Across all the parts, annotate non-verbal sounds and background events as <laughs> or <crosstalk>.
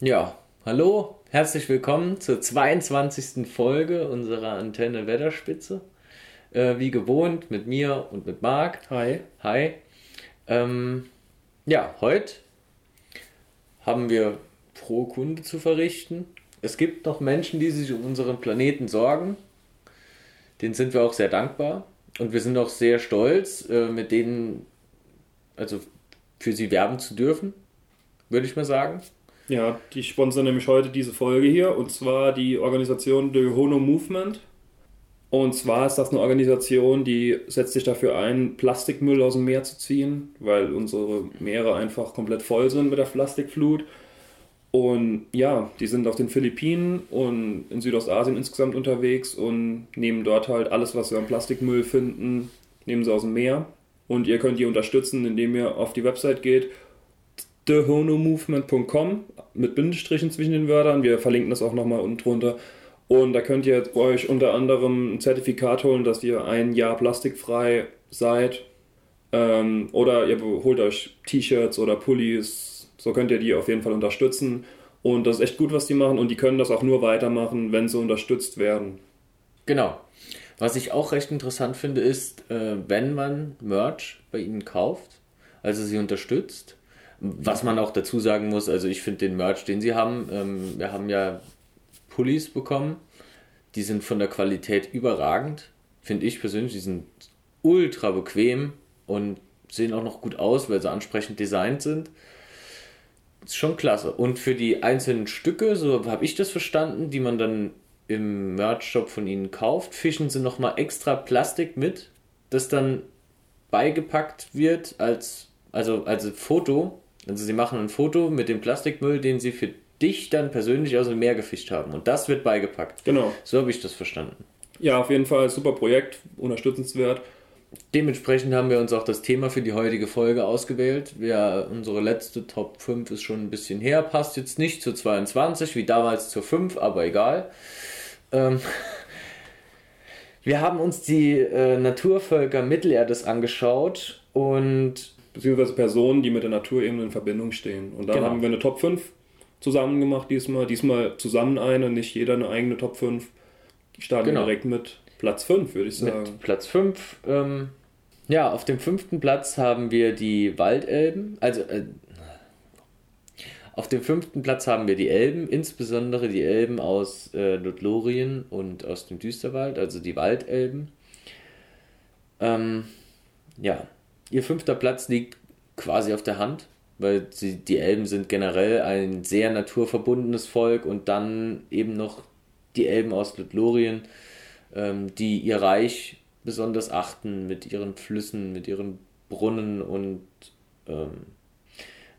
Ja, hallo, herzlich willkommen zur 22. Folge unserer Antenne Wetterspitze. Äh, wie gewohnt mit mir und mit Marc. Hi. Hi. Ähm, ja, heute haben wir frohe Kunde zu verrichten. Es gibt noch Menschen, die sich um unseren Planeten sorgen. Denen sind wir auch sehr dankbar. Und wir sind auch sehr stolz, äh, mit denen, also für sie werben zu dürfen, würde ich mal sagen. Ja, die sponsern nämlich heute diese Folge hier und zwar die Organisation The Hono Movement. Und zwar ist das eine Organisation, die setzt sich dafür ein, Plastikmüll aus dem Meer zu ziehen, weil unsere Meere einfach komplett voll sind mit der Plastikflut. Und ja, die sind auf den Philippinen und in Südostasien insgesamt unterwegs und nehmen dort halt alles, was wir an Plastikmüll finden, nehmen sie aus dem Meer. Und ihr könnt die unterstützen, indem ihr auf die Website geht, thehonomovement.com mit Bindestrichen zwischen den Wörtern. Wir verlinken das auch nochmal unten drunter. Und da könnt ihr euch unter anderem ein Zertifikat holen, dass ihr ein Jahr plastikfrei seid. Ähm, oder ihr holt euch T-Shirts oder Pullis. So könnt ihr die auf jeden Fall unterstützen. Und das ist echt gut, was die machen. Und die können das auch nur weitermachen, wenn sie unterstützt werden. Genau. Was ich auch recht interessant finde, ist, äh, wenn man Merch bei ihnen kauft, also sie unterstützt, was man auch dazu sagen muss, also ich finde den Merch, den sie haben, ähm, wir haben ja Pullis bekommen, die sind von der Qualität überragend, finde ich persönlich, die sind ultra bequem und sehen auch noch gut aus, weil sie ansprechend designt sind. Ist schon klasse. Und für die einzelnen Stücke, so habe ich das verstanden, die man dann im Merch-Shop von ihnen kauft, fischen sie nochmal extra Plastik mit, das dann beigepackt wird als, also als Foto also sie machen ein Foto mit dem Plastikmüll, den sie für dich dann persönlich aus dem Meer gefischt haben. Und das wird beigepackt. Genau. So habe ich das verstanden. Ja, auf jeden Fall super Projekt, unterstützenswert. Dementsprechend haben wir uns auch das Thema für die heutige Folge ausgewählt. Wir, unsere letzte Top 5 ist schon ein bisschen her, passt jetzt nicht zur 22 wie damals zur 5, aber egal. Ähm, <laughs> wir haben uns die äh, Naturvölker Mittelerdes angeschaut und beziehungsweise Personen, die mit der Natur eben in Verbindung stehen. Und da genau. haben wir eine Top 5 zusammen gemacht diesmal. Diesmal zusammen eine, nicht jeder eine eigene Top 5. Starten genau. direkt mit Platz 5, würde ich sagen. Mit Platz 5. Ähm, ja, auf dem fünften Platz haben wir die Waldelben. Also, äh, auf dem fünften Platz haben wir die Elben, insbesondere die Elben aus äh, Lothlorien und aus dem Düsterwald, also die Waldelben. Ähm, ja, Ihr fünfter Platz liegt quasi auf der Hand, weil sie, die Elben sind generell ein sehr naturverbundenes Volk und dann eben noch die Elben aus Lothlorien, ähm, die ihr Reich besonders achten mit ihren Flüssen, mit ihren Brunnen und ähm,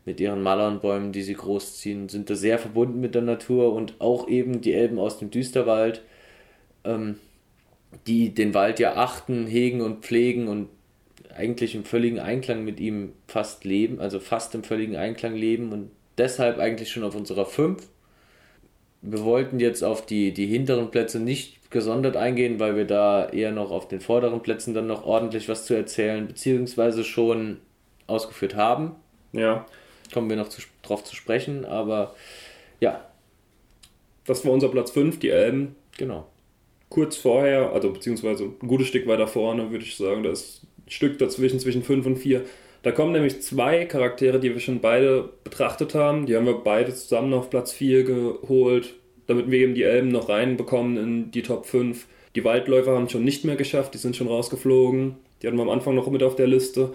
mit ihren Malernbäumen, die sie großziehen, sind da sehr verbunden mit der Natur und auch eben die Elben aus dem Düsterwald, ähm, die den Wald ja achten, hegen und pflegen und eigentlich im völligen Einklang mit ihm fast leben, also fast im völligen Einklang leben und deshalb eigentlich schon auf unserer 5. Wir wollten jetzt auf die, die hinteren Plätze nicht gesondert eingehen, weil wir da eher noch auf den vorderen Plätzen dann noch ordentlich was zu erzählen, beziehungsweise schon ausgeführt haben. Ja. Kommen wir noch zu, drauf zu sprechen, aber ja. Das war unser Platz 5, die Elben. Genau. Kurz vorher, also beziehungsweise ein gutes Stück weiter vorne, würde ich sagen, da ist Stück dazwischen, zwischen 5 und 4. Da kommen nämlich zwei Charaktere, die wir schon beide betrachtet haben. Die haben wir beide zusammen auf Platz 4 geholt, damit wir eben die Elben noch reinbekommen in die Top 5. Die Waldläufer haben es schon nicht mehr geschafft, die sind schon rausgeflogen. Die hatten wir am Anfang noch mit auf der Liste.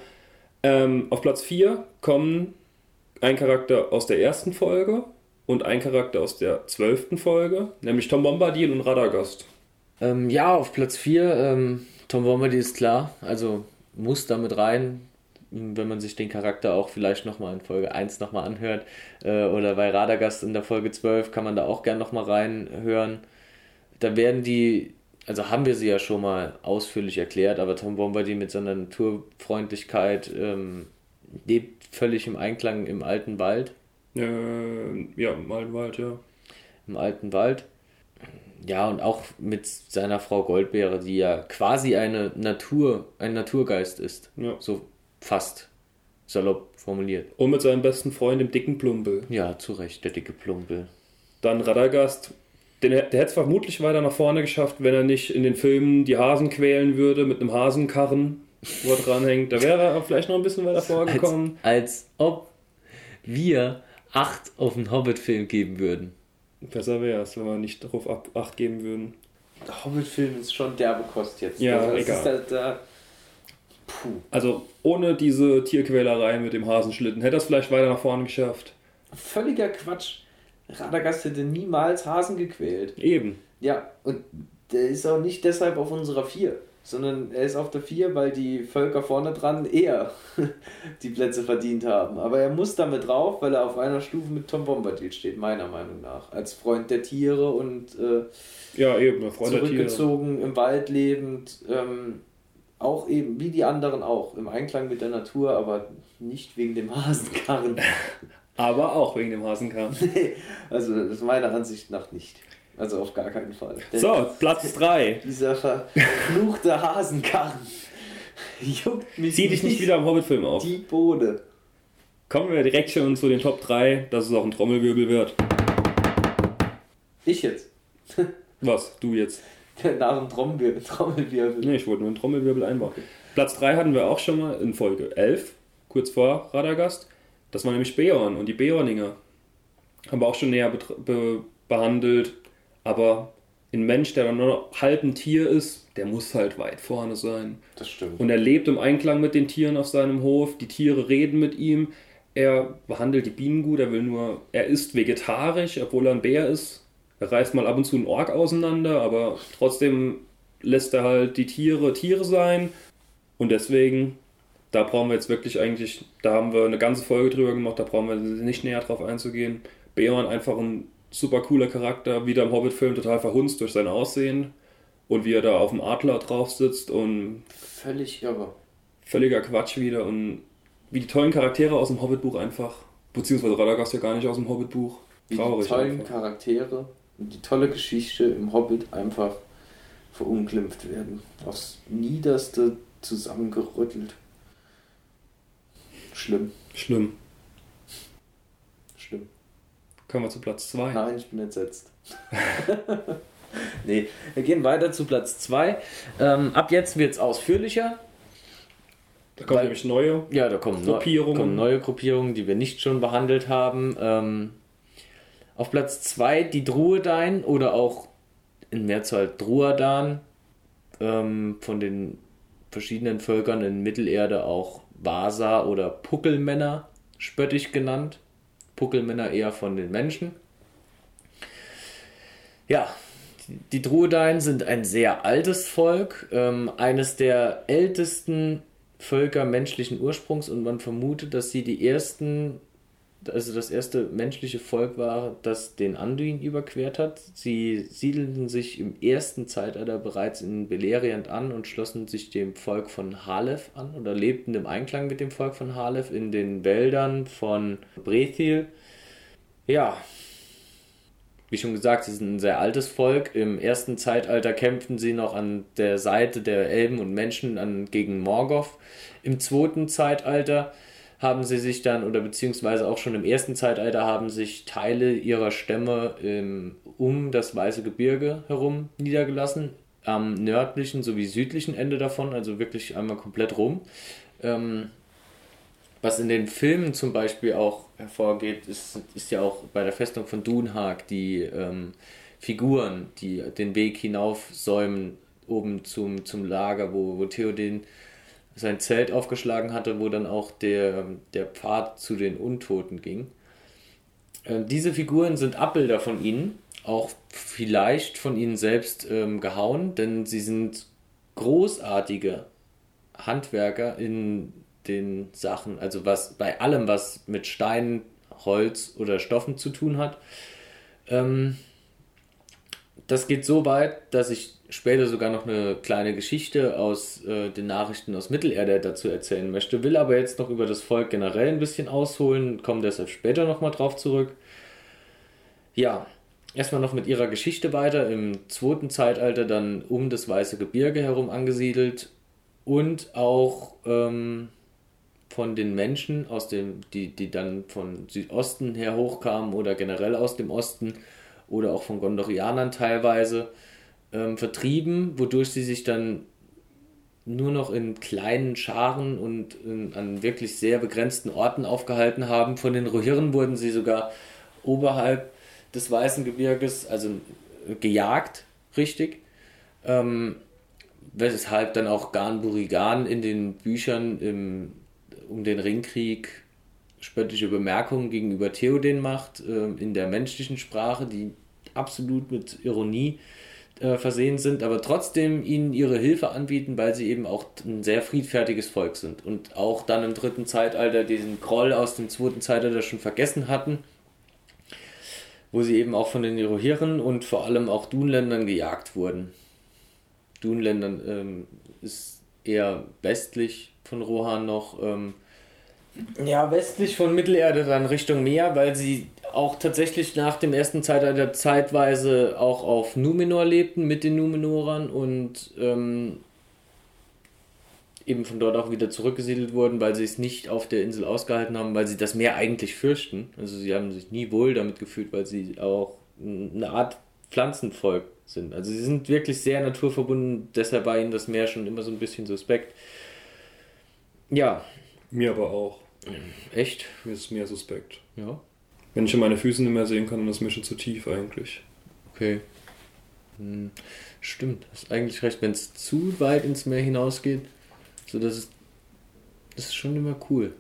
Ähm, auf Platz 4 kommen ein Charakter aus der ersten Folge und ein Charakter aus der zwölften Folge, nämlich Tom Bombadil und Radagast. Ähm, ja, auf Platz 4, ähm, Tom Bombadil ist klar. Also muss damit rein, wenn man sich den Charakter auch vielleicht nochmal in Folge 1 nochmal anhört. Äh, oder bei Radagast in der Folge 12 kann man da auch gern nochmal reinhören. Da werden die, also haben wir sie ja schon mal ausführlich erklärt, aber Tom Bombadil mit seiner Naturfreundlichkeit ähm, lebt völlig im Einklang im alten Wald. Äh, ja, im alten Wald, ja. Im alten Wald ja, und auch mit seiner Frau Goldbeere, die ja quasi eine Natur, ein Naturgeist ist. Ja. So fast. Salopp formuliert. Und mit seinem besten Freund, dem dicken Plumpel. Ja, zu Recht, der dicke Plumpel. Dann Radagast, den, der hätte es vermutlich weiter nach vorne geschafft, wenn er nicht in den Filmen die Hasen quälen würde mit einem Hasenkarren, wo er dranhängt. Da wäre er vielleicht noch ein bisschen weiter vorgekommen. Als, als ob wir acht auf einen Hobbit-Film geben würden. Besser wäre es, wenn wir nicht darauf acht geben würden. Der Hobbit-Film ist schon derbe Kost jetzt. Ja, also, egal. Da, Puh. Also ohne diese Tierquälerei mit dem Hasenschlitten hätte er es vielleicht weiter nach vorne geschafft. Völliger Quatsch. Radagast hätte niemals Hasen gequält. Eben. Ja, und der ist auch nicht deshalb auf unserer Vier, sondern er ist auf der Vier, weil die Völker vorne dran eher <laughs> die Plätze verdient haben. Aber er muss damit drauf, weil er auf einer Stufe mit Tom Bombadil steht, meiner Meinung nach. Als Freund der Tiere und äh, ja, eben, Freund zurückgezogen, im Wald lebend. Ähm, auch eben, wie die anderen auch, im Einklang mit der Natur, aber nicht wegen dem Hasenkarren. <laughs> aber auch wegen dem Hasenkarren. nee, <laughs> also das ist meiner Ansicht nach nicht. Also auf gar keinen Fall. <laughs> So, Platz 3. Dieser verfluchte Hasenkarren <laughs> juckt mich Zieh dich nicht wieder im Hobbit-Film auf. Die Bode. Kommen wir direkt schon zu den Top 3, dass es auch ein Trommelwirbel wird. Ich jetzt. <laughs> Was? Du jetzt? Nach dem Trommelwirbel. Trommelwirbel. Nee, ich wollte nur einen Trommelwirbel einbauen. Platz 3 hatten wir auch schon mal in Folge 11, kurz vor Radagast. Das war nämlich Beorn und die Beorninger. Haben wir auch schon näher be behandelt. Aber ein Mensch, der dann nur noch halb ein Tier ist, der muss halt weit vorne sein. Das stimmt. Und er lebt im Einklang mit den Tieren auf seinem Hof. Die Tiere reden mit ihm. Er behandelt die Bienen gut. Er will nur, er ist vegetarisch, obwohl er ein Bär ist. Er reißt mal ab und zu einen Ork auseinander, aber trotzdem lässt er halt die Tiere Tiere sein. Und deswegen, da brauchen wir jetzt wirklich eigentlich, da haben wir eine ganze Folge drüber gemacht, da brauchen wir nicht näher drauf einzugehen. Beorn einfach ein super cooler Charakter, wieder im Hobbit-Film total verhunzt durch sein Aussehen und wie er da auf dem Adler drauf sitzt und. Völlig irre. Völliger Quatsch wieder und wie die tollen Charaktere aus dem Hobbit-Buch einfach, beziehungsweise Radagast ja gar nicht aus dem Hobbit-Buch. Traurig. Wie die tollen einfach. Charaktere und die tolle Geschichte im Hobbit einfach verunglimpft werden. Aufs Niederste zusammengerüttelt. Schlimm. Schlimm. Schlimm. Kommen wir zu Platz 2. Nein, ich bin entsetzt. <laughs> nee, wir gehen weiter zu Platz 2. Ähm, ab jetzt wird es ausführlicher. Da kommen nämlich neue ja, da kommen Gruppierungen. Neu, kommen neue Gruppierungen, die wir nicht schon behandelt haben. Ähm, auf Platz 2 die Druedain oder auch in Mehrzahl Druadan, ähm, von den verschiedenen Völkern in Mittelerde auch Vasa oder Puckelmänner spöttisch genannt. Puckelmänner eher von den Menschen. Ja, die Druedain sind ein sehr altes Volk, ähm, eines der ältesten Völker menschlichen Ursprungs und man vermutet, dass sie die ersten, also das erste menschliche Volk war, das den Anduin überquert hat. Sie siedelten sich im ersten Zeitalter bereits in Beleriand an und schlossen sich dem Volk von Halef an oder lebten im Einklang mit dem Volk von Halef in den Wäldern von Brethil. Ja, wie schon gesagt, sie sind ein sehr altes Volk. Im ersten Zeitalter kämpften sie noch an der Seite der Elben und Menschen an, gegen Morgoth. Im zweiten Zeitalter haben sie sich dann, oder beziehungsweise auch schon im ersten Zeitalter, haben sich Teile ihrer Stämme ähm, um das Weiße Gebirge herum niedergelassen. Am nördlichen sowie südlichen Ende davon, also wirklich einmal komplett rum. Ähm, was in den Filmen zum Beispiel auch hervorgeht, ist, ist ja auch bei der Festung von Dunhag die ähm, Figuren, die den Weg hinauf säumen, oben zum, zum Lager, wo, wo Theoden sein Zelt aufgeschlagen hatte, wo dann auch der, der Pfad zu den Untoten ging. Ähm, diese Figuren sind Abbilder von ihnen, auch vielleicht von ihnen selbst ähm, gehauen, denn sie sind großartige Handwerker in den Sachen, also was bei allem, was mit Stein, Holz oder Stoffen zu tun hat. Ähm, das geht so weit, dass ich später sogar noch eine kleine Geschichte aus äh, den Nachrichten aus Mittelerde dazu erzählen möchte, will aber jetzt noch über das Volk generell ein bisschen ausholen, komme deshalb später nochmal drauf zurück. Ja, erstmal noch mit ihrer Geschichte weiter. Im zweiten Zeitalter dann um das Weiße Gebirge herum angesiedelt und auch ähm, von den Menschen, aus dem, die, die dann von Südosten her hochkamen oder generell aus dem Osten oder auch von Gondorianern teilweise ähm, vertrieben, wodurch sie sich dann nur noch in kleinen Scharen und in, an wirklich sehr begrenzten Orten aufgehalten haben. Von den Rohirren wurden sie sogar oberhalb des Weißen Gebirges, also gejagt, richtig. Ähm, weshalb dann auch Gan Burigan in den Büchern im, um den Ringkrieg spöttische Bemerkungen gegenüber Theoden macht, äh, in der menschlichen Sprache, die absolut mit Ironie äh, versehen sind, aber trotzdem ihnen ihre Hilfe anbieten, weil sie eben auch ein sehr friedfertiges Volk sind und auch dann im dritten Zeitalter diesen Groll aus dem zweiten Zeitalter schon vergessen hatten, wo sie eben auch von den Irohiren und vor allem auch Dunländern gejagt wurden. Dunländern ähm, ist eher westlich von Rohan noch. Ähm, ja, westlich von Mittelerde dann Richtung Meer, weil sie auch tatsächlich nach dem ersten Zeitalter zeitweise auch auf Numenor lebten mit den Numenorern und ähm, eben von dort auch wieder zurückgesiedelt wurden, weil sie es nicht auf der Insel ausgehalten haben, weil sie das Meer eigentlich fürchten. Also sie haben sich nie wohl damit gefühlt, weil sie auch eine Art Pflanzenvolk sind. Also sie sind wirklich sehr naturverbunden, deshalb war ihnen das Meer schon immer so ein bisschen suspekt. Ja. Mir aber auch. Echt? Mir ist mehr suspekt. Ja. Wenn ich meine Füße nicht mehr sehen kann, dann ist mir schon zu tief eigentlich. Okay. Hm, stimmt, hast eigentlich recht. Wenn es zu weit ins Meer hinausgeht, so dass es. Das ist schon immer cool.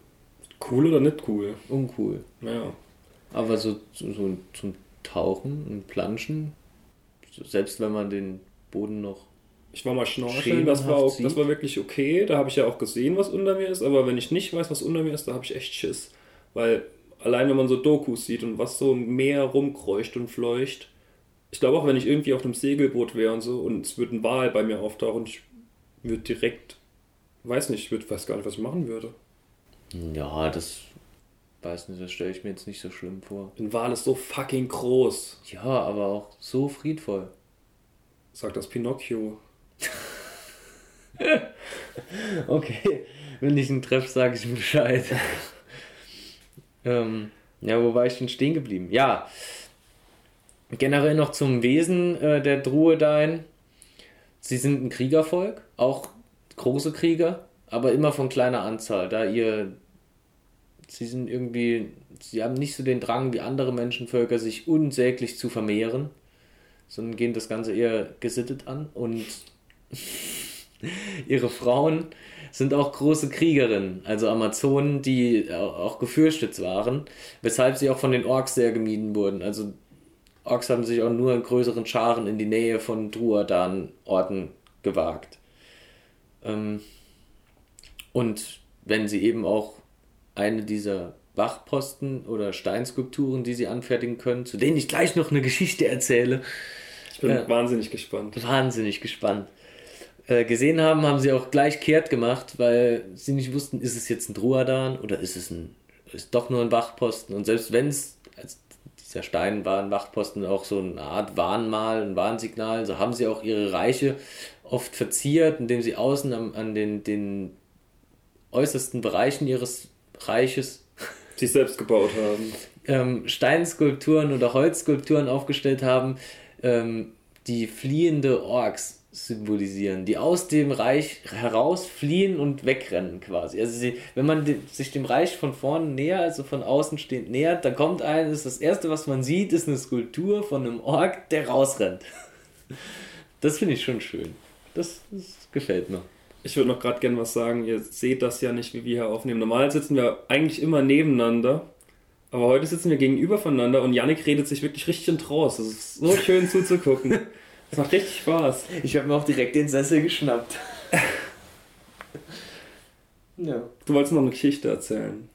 Cool oder nicht cool? Uncool. Ja. Aber so, so, so zum Tauchen und Planschen, selbst wenn man den Boden noch. Ich war mal schnorcheln, das war, auch, das war wirklich okay. Da habe ich ja auch gesehen, was unter mir ist. Aber wenn ich nicht weiß, was unter mir ist, da habe ich echt Schiss. Weil allein wenn man so Dokus sieht und was so im Meer rumkreucht und fleucht. Ich glaube auch, wenn ich irgendwie auf einem Segelboot wäre und so und es würde ein Wal bei mir auftauchen, ich würde direkt, weiß nicht, ich würd, weiß gar nicht, was ich machen würde. Ja, das weiß nicht, das stelle ich mir jetzt nicht so schlimm vor. Ein Wal ist so fucking groß. Ja, aber auch so friedvoll. Sagt das Pinocchio. <laughs> okay, wenn ich ihn treffe, sage ich ihm Bescheid. Ähm, ja, wo war ich denn stehen geblieben? Ja, generell noch zum Wesen äh, der Druedain. Sie sind ein Kriegervolk, auch große Krieger, aber immer von kleiner Anzahl, da ihr sie sind irgendwie, sie haben nicht so den Drang wie andere Menschenvölker, sich unsäglich zu vermehren, sondern gehen das Ganze eher gesittet an und ihre Frauen sind auch große Kriegerinnen, also Amazonen, die auch gefürchtet waren, weshalb sie auch von den Orks sehr gemieden wurden. Also Orks haben sich auch nur in größeren Scharen in die Nähe von Druadan-Orten gewagt. Ähm, und wenn sie eben auch eine dieser Wachposten oder Steinskulpturen, die sie anfertigen können, zu denen ich gleich noch eine Geschichte erzähle. Ich bin äh, wahnsinnig gespannt. Wahnsinnig gespannt. Äh, gesehen haben, haben sie auch gleich kehrt gemacht, weil sie nicht wussten, ist es jetzt ein Druadan oder ist es ein, ist doch nur ein Wachposten. Und selbst wenn es, also dieser Stein war ein Wachposten, auch so eine Art Warnmal, ein Warnsignal, so haben sie auch ihre Reiche oft verziert, indem sie außen an, an den, den äußersten Bereichen ihres Reiches <laughs> sich selbst gebaut haben. Ähm, Steinskulpturen oder Holzskulpturen aufgestellt haben, ähm, die fliehende Orks symbolisieren, die aus dem Reich herausfliehen und wegrennen quasi. Also sie, wenn man sich dem Reich von vorne näher, also von außen stehend nähert, dann kommt ein, ist das erste, was man sieht, ist eine Skulptur von einem Ork, der rausrennt. <laughs> Das finde ich schon schön. Das, das gefällt mir. Ich würde noch gerade gerne was sagen. Ihr seht das ja nicht, wie wir hier aufnehmen. Normal sitzen wir eigentlich immer nebeneinander. Aber heute sitzen wir gegenüber voneinander und Yannick redet sich wirklich richtig in Trance. Das ist so schön zuzugucken. <laughs> Das macht richtig Spaß. Ich habe mir auch direkt den Sessel geschnappt. <laughs> ja. Du wolltest noch eine Geschichte erzählen.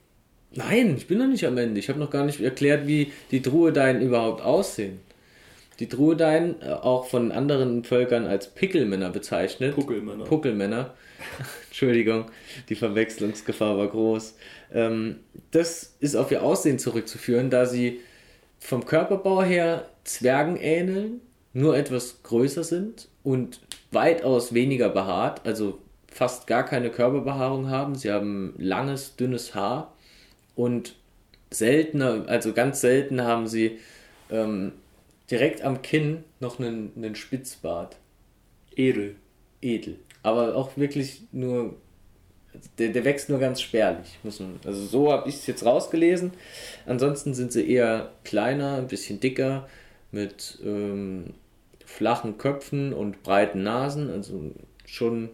Nein, ich bin noch nicht am Ende. Ich habe noch gar nicht erklärt, wie die Druedeien überhaupt aussehen. Die Druedeien, äh, auch von anderen Völkern als Pickelmänner bezeichnet. Puckelmänner. Puckelmänner. <laughs> Entschuldigung, die Verwechslungsgefahr war groß. Ähm, das ist auf ihr Aussehen zurückzuführen, da sie vom Körperbau her Zwergen ähneln, nur etwas größer sind und weitaus weniger behaart, also fast gar keine Körperbehaarung haben. Sie haben langes, dünnes Haar und seltener, also ganz selten haben sie ähm, direkt am Kinn noch einen, einen Spitzbart. Edel. Edel. Aber auch wirklich nur, der, der wächst nur ganz spärlich. Muss man, also so habe ich es jetzt rausgelesen. Ansonsten sind sie eher kleiner, ein bisschen dicker, mit ähm, flachen Köpfen und breiten Nasen. Also schon,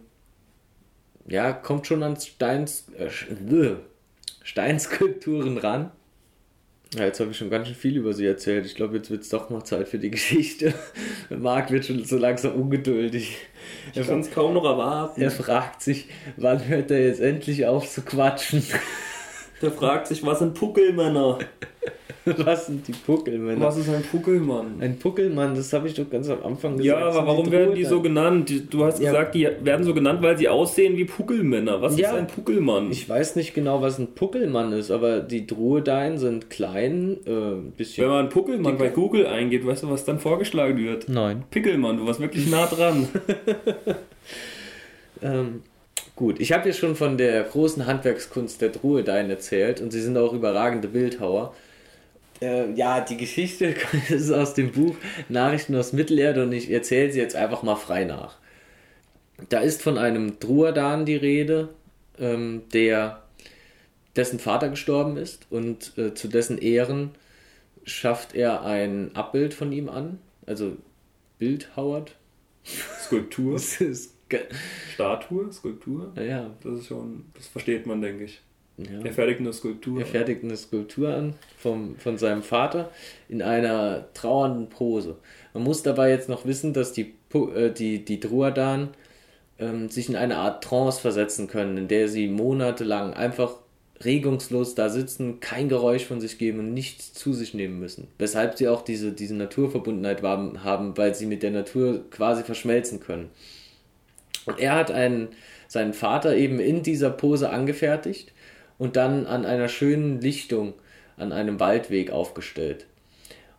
ja, kommt schon an Steins, äh, <laughs> Steinskulpturen ran. Ja, jetzt habe ich schon ganz schön viel über sie erzählt. Ich glaube, jetzt wird es doch mal Zeit für die <laughs> Geschichte. Marc wird schon so langsam ungeduldig. Ich kann es kaum noch erwarten. Er fragt sich, wann hört er jetzt endlich auf zu quatschen? Der fragt sich, was sind Puckelmänner? <laughs> <laughs> Was sind die Puckelmänner? Was ist ein Puckelmann? Ein Puckelmann, das habe ich doch ganz am Anfang gesagt. Ja, aber warum werden die so genannt? Du hast ja. gesagt, die werden so genannt, weil sie aussehen wie Puckelmänner. Was ja. ist ein Puckelmann? Ich weiß nicht genau, was ein Puckelmann ist, aber die Druedein sind klein, äh, bisschen. Wenn man Puckelmann bei Google eingeht, weißt du, was dann vorgeschlagen wird? Nein. Pickelmann, du warst wirklich nah dran. <laughs> ähm, gut, ich habe ja schon von der großen Handwerkskunst der Druedein erzählt und sie sind auch überragende Bildhauer äh, ja, die Geschichte <laughs> ist aus dem Buch Nachrichten aus Mittelerde und ich erzähle sie jetzt einfach mal frei nach. Da ist von einem Druadan die Rede, ähm, der dessen Vater gestorben ist und äh, zu dessen Ehren schafft er ein Abbild von ihm an, also bildhauert. Skulptur. <laughs> Statue, Skulptur. Ja. Das ist schon, das versteht man, denke ich. Ja. Er fertigt eine Skulptur. Er fertigt eine Skulptur an vom, von seinem Vater in einer trauernden Pose. Man muss dabei jetzt noch wissen, dass die, äh, die, die Druadan ähm, sich in eine Art Trance versetzen können, in der sie monatelang einfach regungslos da sitzen, kein Geräusch von sich geben und nichts zu sich nehmen müssen. Weshalb sie auch diese, diese Naturverbundenheit haben, weil sie mit der Natur quasi verschmelzen können. Und er hat einen, seinen Vater eben in dieser Pose angefertigt und dann an einer schönen Lichtung an einem Waldweg aufgestellt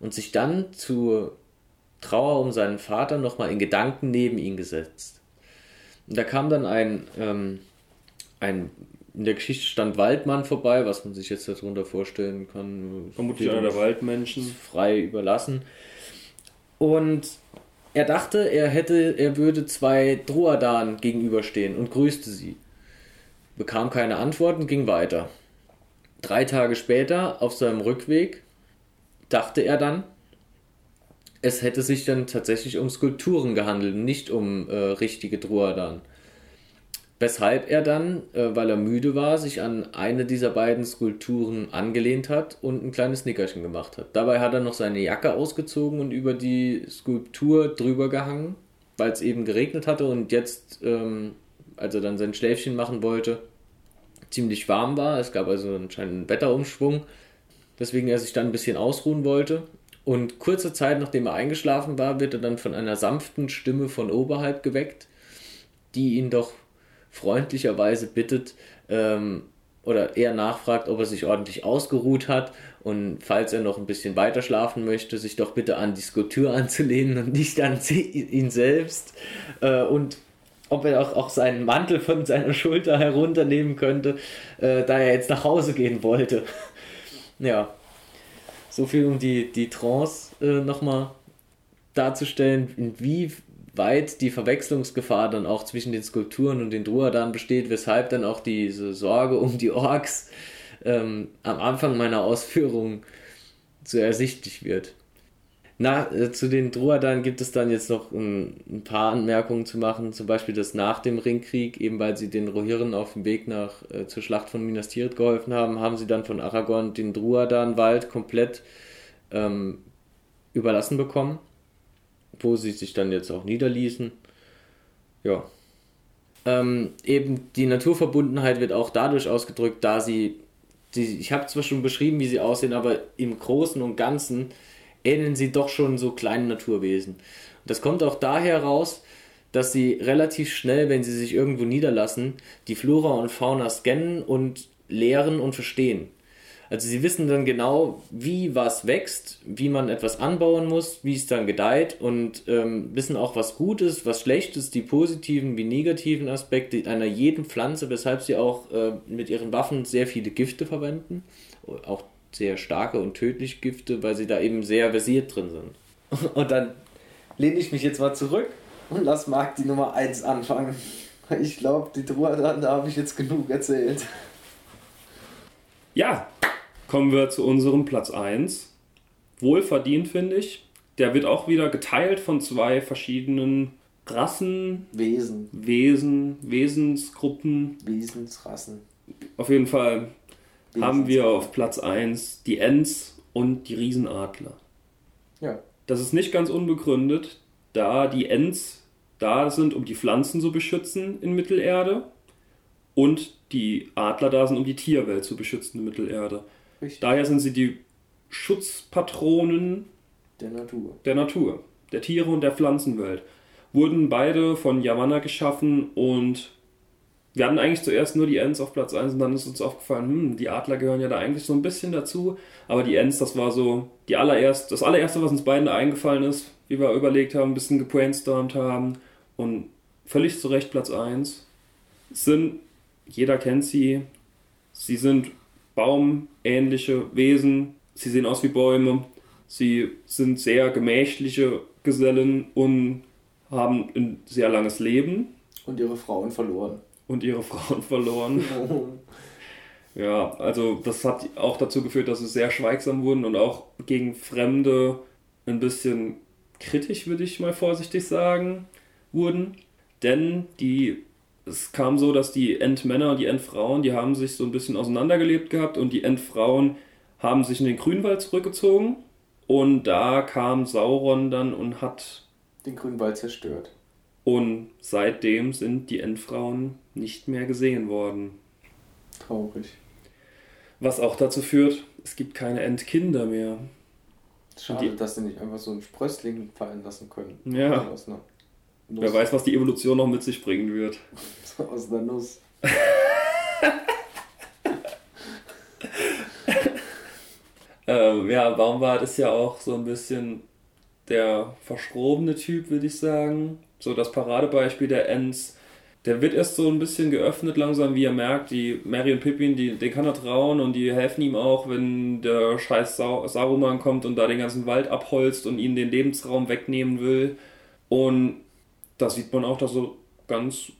und sich dann zur Trauer um seinen Vater nochmal in Gedanken neben ihn gesetzt. Und da kam dann ein, ähm, ein in der Geschichte stand Waldmann vorbei, was man sich jetzt darunter vorstellen kann. Vermutlich einer der Waldmenschen. Frei überlassen. Und er dachte, er hätte, er würde zwei Druadan gegenüberstehen und grüßte sie bekam keine Antwort und ging weiter. Drei Tage später, auf seinem Rückweg, dachte er dann, es hätte sich dann tatsächlich um Skulpturen gehandelt, nicht um äh, richtige Druadan. Weshalb er dann, äh, weil er müde war, sich an eine dieser beiden Skulpturen angelehnt hat und ein kleines Nickerchen gemacht hat. Dabei hat er noch seine Jacke ausgezogen und über die Skulptur drüber gehangen, weil es eben geregnet hatte und jetzt ähm, als er dann sein Schläfchen machen wollte, ziemlich warm war. Es gab also anscheinend einen Wetterumschwung, weswegen er sich dann ein bisschen ausruhen wollte. Und kurze Zeit nachdem er eingeschlafen war, wird er dann von einer sanften Stimme von oberhalb geweckt, die ihn doch freundlicherweise bittet ähm, oder eher nachfragt, ob er sich ordentlich ausgeruht hat und falls er noch ein bisschen weiter schlafen möchte, sich doch bitte an die Skulptur anzulehnen und nicht an ihn selbst. Äh, und ob er auch, auch seinen Mantel von seiner Schulter herunternehmen könnte, äh, da er jetzt nach Hause gehen wollte. <laughs> ja, so viel um die, die Trance äh, nochmal darzustellen, inwieweit die Verwechslungsgefahr dann auch zwischen den Skulpturen und den Druadan besteht, weshalb dann auch diese Sorge um die Orks ähm, am Anfang meiner Ausführungen so ersichtlich wird. Na, äh, zu den Druadan gibt es dann jetzt noch ein, ein, paar Anmerkungen zu machen, zum Beispiel, dass nach dem Ringkrieg, eben weil sie den Rohirren auf dem Weg nach äh, zur Schlacht von Minas Tirith geholfen haben, haben sie dann von Aragorn den Druadan-Wald komplett ähm, überlassen bekommen, wo sie sich dann jetzt auch niederließen. Ja. Ähm, eben die Naturverbundenheit wird auch dadurch ausgedrückt, da sie, die, ich habe zwar schon beschrieben, wie sie aussehen, aber im Großen und Ganzen ähneln sie doch schon so kleinen Naturwesen. Und das kommt auch daher raus, dass sie relativ schnell, wenn sie sich irgendwo niederlassen, die Flora und Fauna scannen und lehren und verstehen. Also sie wissen dann genau, wie was wächst, wie man etwas anbauen muss, wie es dann gedeiht und ähm, wissen auch, was gut ist, was schlecht ist, die positiven wie negativen Aspekte einer jeden Pflanze, weshalb sie auch äh, mit ihren Waffen sehr viele Gifte verwenden. Auch sehr starke und tödliche Gifte, weil sie da eben sehr versiert drin sind. <laughs> Und dann lehne ich mich jetzt mal zurück und lass Marc die Nummer 1 anfangen. <laughs> Ich glaube, die Truhe, da habe ich jetzt genug erzählt. Ja, kommen wir zu unserem Platz 1. Wohlverdient, finde ich. Der wird auch wieder geteilt von zwei verschiedenen Rassen, Wesen, Wesen, Wesensgruppen. Wesensrassen. Auf jeden Fall haben wir auf Platz 1 die Ents und die Riesenadler. Ja. Das ist nicht ganz unbegründet, da die Ents da sind, um die Pflanzen zu beschützen in Mittelerde und die Adler da sind, um die Tierwelt zu beschützen in Mittelerde. Richtig. Daher sind sie die Schutzpatronen Der Natur. der Natur, der Tiere und der Pflanzenwelt. Wurden beide von Yavanna geschaffen und wir hatten eigentlich zuerst nur die Ents auf Platz 1 und dann ist uns aufgefallen, hm, die Adler gehören ja da eigentlich so ein bisschen dazu, aber die Ents, das war so die allererst, das allererste, was uns beiden eingefallen ist, wie wir überlegt haben, ein bisschen gebrainstormt haben und völlig zu Recht Platz 1 sind, jeder kennt sie, sie sind baumähnliche Wesen, sie sehen aus wie Bäume, sie sind sehr gemächliche Gesellen und haben ein sehr langes Leben. Und ihre Frauen verloren. Und ihre <laughs> Frauen verloren. Ja, also das hat auch dazu geführt, dass sie sehr schweigsam wurden und auch gegen Fremde ein bisschen kritisch, würde ich mal vorsichtig sagen, wurden. Denn die, es kam so, dass die Endmänner und die Endfrauen, die haben sich so ein bisschen auseinandergelebt gehabt und die Endfrauen haben sich in den Grünwald zurückgezogen. Und da kam Sauron dann und hat Den Grünwald zerstört. und seitdem sind die Endfrauen nicht mehr gesehen worden. Traurig. Was auch dazu führt, es gibt keine Endkinder mehr. Schade, Die- dass sie nicht einfach so einen Sprössling fallen lassen können. Ja. Aus einer Nuss. Wer weiß, was die Evolution noch mit sich bringen wird. <laughs> Aus einer Nuss. <laughs> Ähm, ja, Baumbart ist ja auch so ein bisschen der verschrobene Typ, würde ich sagen. So das Paradebeispiel der Ents. Der wird erst so ein bisschen geöffnet langsam, wie er merkt, die Mary und Pippin, die, den kann er trauen und die helfen ihm auch, wenn der scheiß Saruman kommt und da den ganzen Wald abholzt und ihnen den Lebensraum wegnehmen will. Und da sieht man auch, dass so ganz,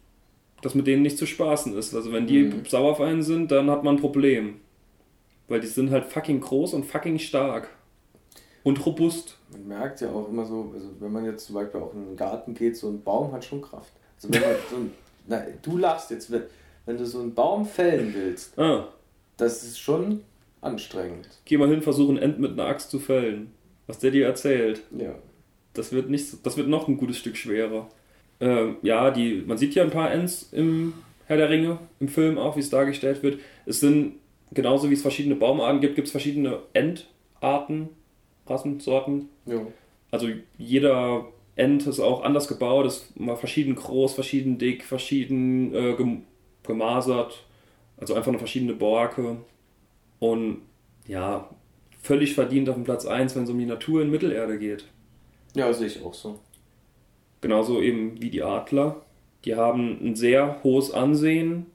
dass mit denen nicht zu spaßen ist. Also wenn die Mhm. sauer auf einen sind, dann hat man ein Problem. Weil die sind halt fucking groß und fucking stark. Und robust. Man merkt ja auch immer so, also wenn man jetzt zum Beispiel auch in den Garten geht, so ein Baum hat schon Kraft. Also wenn man so ein, na, du lachst jetzt, wenn, wenn du so einen Baum fällen willst, Ah, das ist schon anstrengend. geh mal hin, versuchen End mit einer Axt zu fällen. Was der dir erzählt. Ja. Das wird nicht, das wird noch ein gutes Stück schwerer. Ähm, ja, die, man sieht ja ein paar Ents im Herr der Ringe, im Film auch, wie es dargestellt wird. Es sind, genauso wie es verschiedene Baumarten gibt, gibt es verschiedene Entarten, Rassen, Sorten. ja. Also jeder Ent ist auch anders gebaut, ist mal verschieden groß, verschieden dick, verschieden äh, gem gemasert. Also einfach eine verschiedene Borke. Und ja, völlig verdient auf dem Platz 1, wenn es um die Natur in Mittelerde geht. Ja, sehe ich auch so. Genauso eben wie die Adler. Die haben ein sehr hohes Ansehen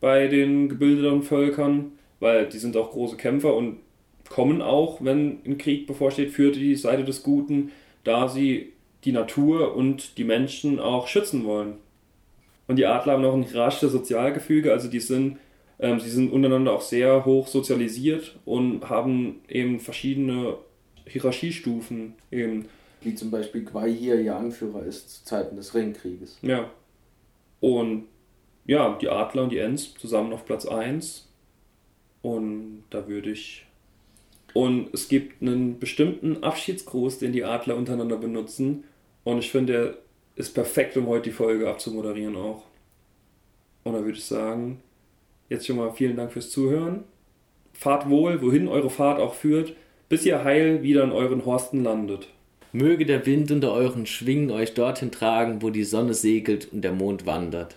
bei den gebildeten Völkern, weil die sind auch große Kämpfer und kommen auch, wenn ein Krieg bevorsteht, für die Seite des Guten, da sie die Natur und die Menschen auch schützen wollen. Und die Adler haben noch ein hierarchisches Sozialgefüge, also die sind, ähm, sie sind untereinander auch sehr hoch sozialisiert und haben eben verschiedene Hierarchiestufen eben. Wie zum Beispiel Gwai hier ihr Anführer ist zu Zeiten des Ringkrieges. Ja. Und ja, die Adler und die Ents zusammen auf Platz 1. Und da würde ich. Und es gibt einen bestimmten Abschiedsgruß, den die Adler untereinander benutzen. Und ich finde, der ist perfekt, um heute die Folge abzumoderieren auch. Und da würde ich sagen, jetzt schon mal vielen Dank fürs Zuhören. Fahrt wohl, wohin eure Fahrt auch führt, bis ihr heil wieder in euren Horsten landet. Möge der Wind unter euren Schwingen euch dorthin tragen, wo die Sonne segelt und der Mond wandert.